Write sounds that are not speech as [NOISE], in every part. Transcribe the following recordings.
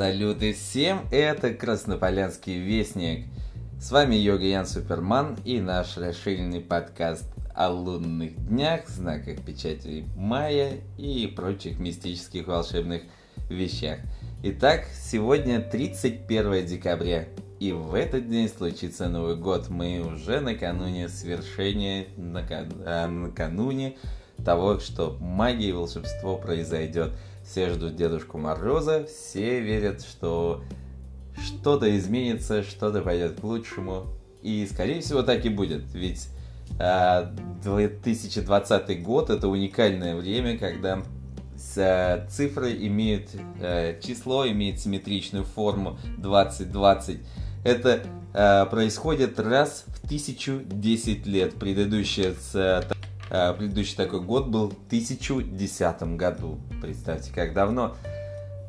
Салюты всем, это Краснополянский Вестник. С вами Йога Ян Суперман и наш расширенный подкаст о лунных днях, знаках печати мая и прочих мистических волшебных вещах. Итак, сегодня 31 декабря, и в этот день случится Новый год. Мы уже накануне свершения, а, накануне того, что магия и волшебство произойдет. Все ждут Дедушку Мороза, все верят, что что-то изменится, что-то пойдет к лучшему. И, скорее всего, так и будет. Ведь э, 2020 год это уникальное время, когда э, цифры имеют, э, число имеет симметричную форму 2020. Это происходит раз в 1010 лет. Э, предыдущий такой год был в 1010 году. Представьте, как давно.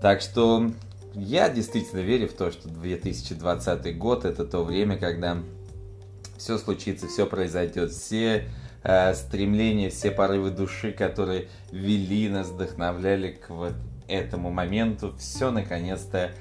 Так что я действительно верю в то, что 2020 год это то время, когда все случится, все произойдет, все э, стремления, все порывы души, которые вели нас, вдохновляли к вот этому моменту, все наконец-то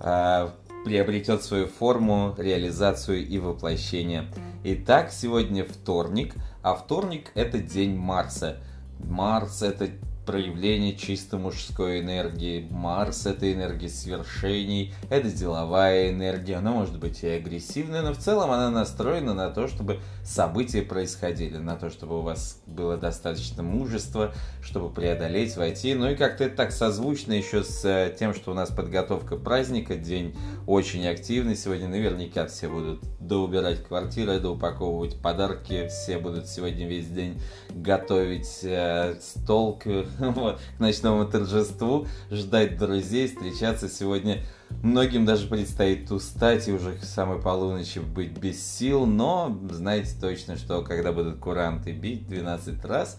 э, приобретет свою форму, реализацию и воплощение. Итак, сегодня вторник, а вторник это день Марса. Марс это проявление чисто мужской энергии. Марс — это энергия свершений, это деловая энергия. Она может быть и агрессивная, но в целом она настроена на то, чтобы события происходили, на то, чтобы у вас было достаточно мужества, чтобы преодолеть, войти. Ну и как-то это так созвучно еще с э, тем, что у нас подготовка праздника, день очень активный. Сегодня наверняка все будут доубирать квартиры, доупаковывать подарки, все будут сегодня весь день готовить э, стол к [LAUGHS] вот, к ночному торжеству, ждать друзей, встречаться. Сегодня. Многим даже предстоит устать и уже к самой полуночи быть без сил, но знаете точно, что когда будут куранты бить 12 раз,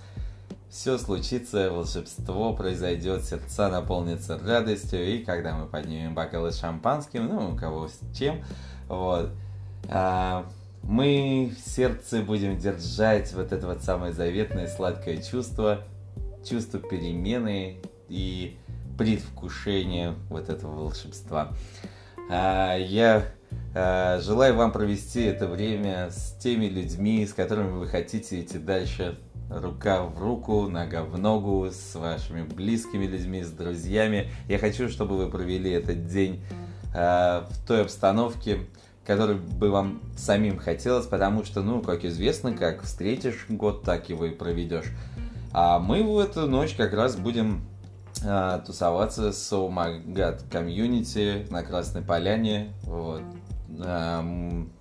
все случится, волшебство произойдет, сердца наполнятся радостью, и когда мы поднимем бокалы с шампанским, ну, у кого с чем, вот, а, мы в сердце будем держать вот это вот самое заветное сладкое чувство – чувство перемены и предвкушения вот этого волшебства. А, я а, желаю вам провести это время с теми людьми, с которыми вы хотите идти дальше рука в руку, нога в ногу, с вашими близкими людьми, с друзьями. Я хочу, чтобы вы провели этот день в той обстановке, которой бы вам самим хотелось, потому что, ну, как известно, как встретишь год, так его и проведешь. А мы в эту ночь как раз будем а, тусоваться с Oh My God комьюнити на Красной Поляне. Вот. А,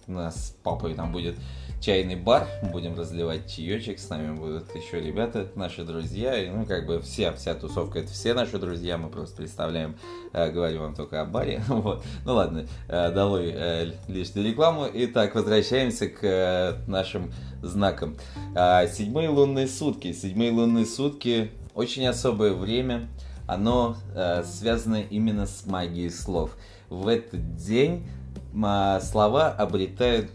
у нас с папой там будет чайный бар, будем разливать чаечек, с нами будут еще ребята, наши друзья, и, ну, как бы вся, вся тусовка, это все наши друзья, мы просто представляем, э, говорю вам только о баре, [LAUGHS] вот, ну ладно, э, долой э, лишнюю рекламу, итак, возвращаемся к э, нашим знакам. Э, седьмые лунные сутки, седьмые лунные сутки, очень особое время, оно связано именно с магией слов. В этот день слова обретают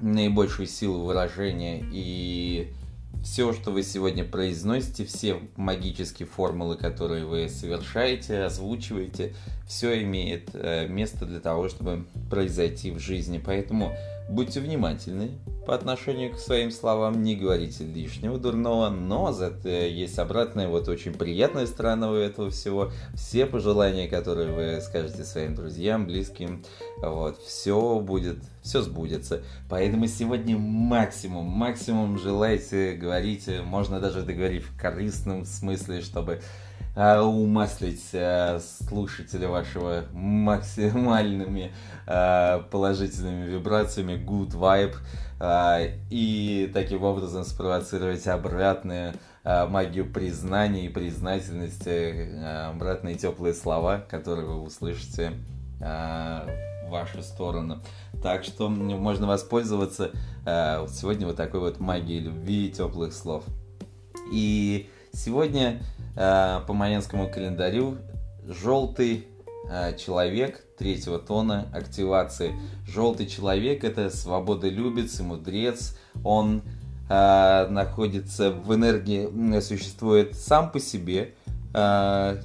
наибольшую силу выражения и все, что вы сегодня произносите, все магические формулы, которые вы совершаете, озвучиваете, все имеет э, место для того, чтобы произойти в жизни. Поэтому будьте внимательны по отношению к своим словам, не говорите лишнего дурного, но зато есть обратная, вот очень приятная сторона у этого всего. Все пожелания, которые вы скажете своим друзьям, близким, вот, все будет, все сбудется. Поэтому сегодня максимум, максимум желайте, говорите, можно даже договорить в корыстном смысле, чтобы а, умаслить а, слушателя вашего максимальными а, положительными вибрациями, good vibe, и таким образом спровоцировать обратную магию признания и признательности, обратные теплые слова, которые вы услышите в вашу сторону. Так что можно воспользоваться сегодня вот такой вот магией любви и теплых слов. И сегодня по майянскому календарю желтый человек третьего тона активации. Желтый человек это свободолюбец и мудрец. Он э, находится в энергии, существует сам по себе. Э,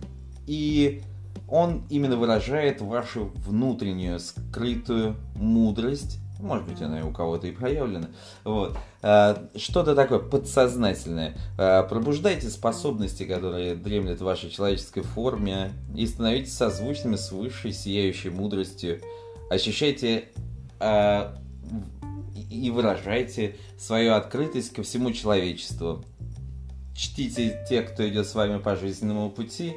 и он именно выражает вашу внутреннюю скрытую мудрость, может быть, она и у кого-то и проявлена. Вот. А, что-то такое подсознательное. А, пробуждайте способности, которые дремлят в вашей человеческой форме, и становитесь созвучными с высшей сияющей мудростью. Ощущайте а, и выражайте свою открытость ко всему человечеству. Чтите тех, кто идет с вами по жизненному пути,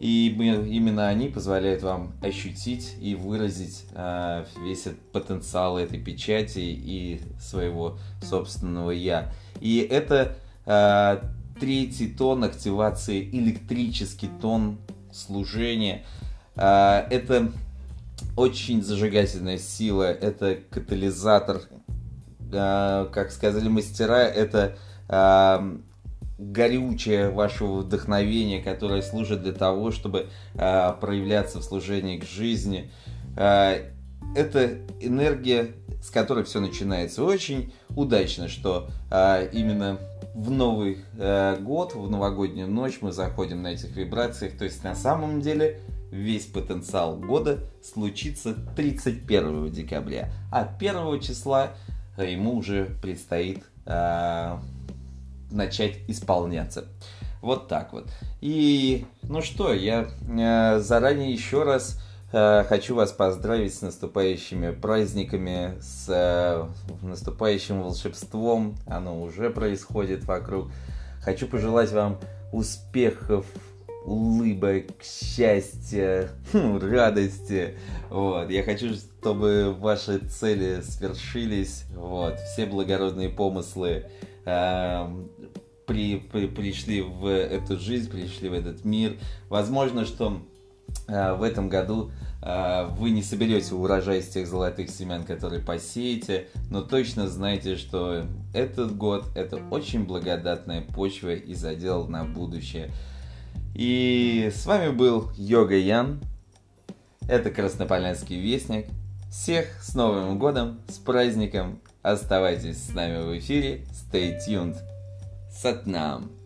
и именно они позволяют вам ощутить и выразить э, весь этот потенциал этой печати и своего собственного я. И это э, третий тон активации, электрический тон служения. Э, это очень зажигательная сила, это катализатор, э, как сказали мастера, это э, горючее вашего вдохновения, которое служит для того, чтобы э, проявляться в служении к жизни. Э, это энергия, с которой все начинается. Очень удачно, что э, именно в Новый э, год, в новогоднюю ночь мы заходим на этих вибрациях. То есть на самом деле весь потенциал года случится 31 декабря, а 1 числа ему уже предстоит начать исполняться. Вот так вот. И ну что, я э, заранее еще раз э, хочу вас поздравить с наступающими праздниками, с э, наступающим волшебством. Оно уже происходит вокруг. Хочу пожелать вам успехов, улыбок, счастья, [LAUGHS] хм, радости. Вот. Я хочу, чтобы ваши цели свершились. Вот. Все благородные помыслы при, при, пришли в эту жизнь, пришли в этот мир. Возможно, что э, в этом году э, вы не соберете урожай из тех золотых семян, которые посеете, но точно знайте, что этот год это очень благодатная почва и задел на будущее. И с вами был Йога Ян. Это Краснополянский Вестник. Всех с Новым Годом, с праздником Оставайтесь с нами в эфире. Stay tuned. Сатнам.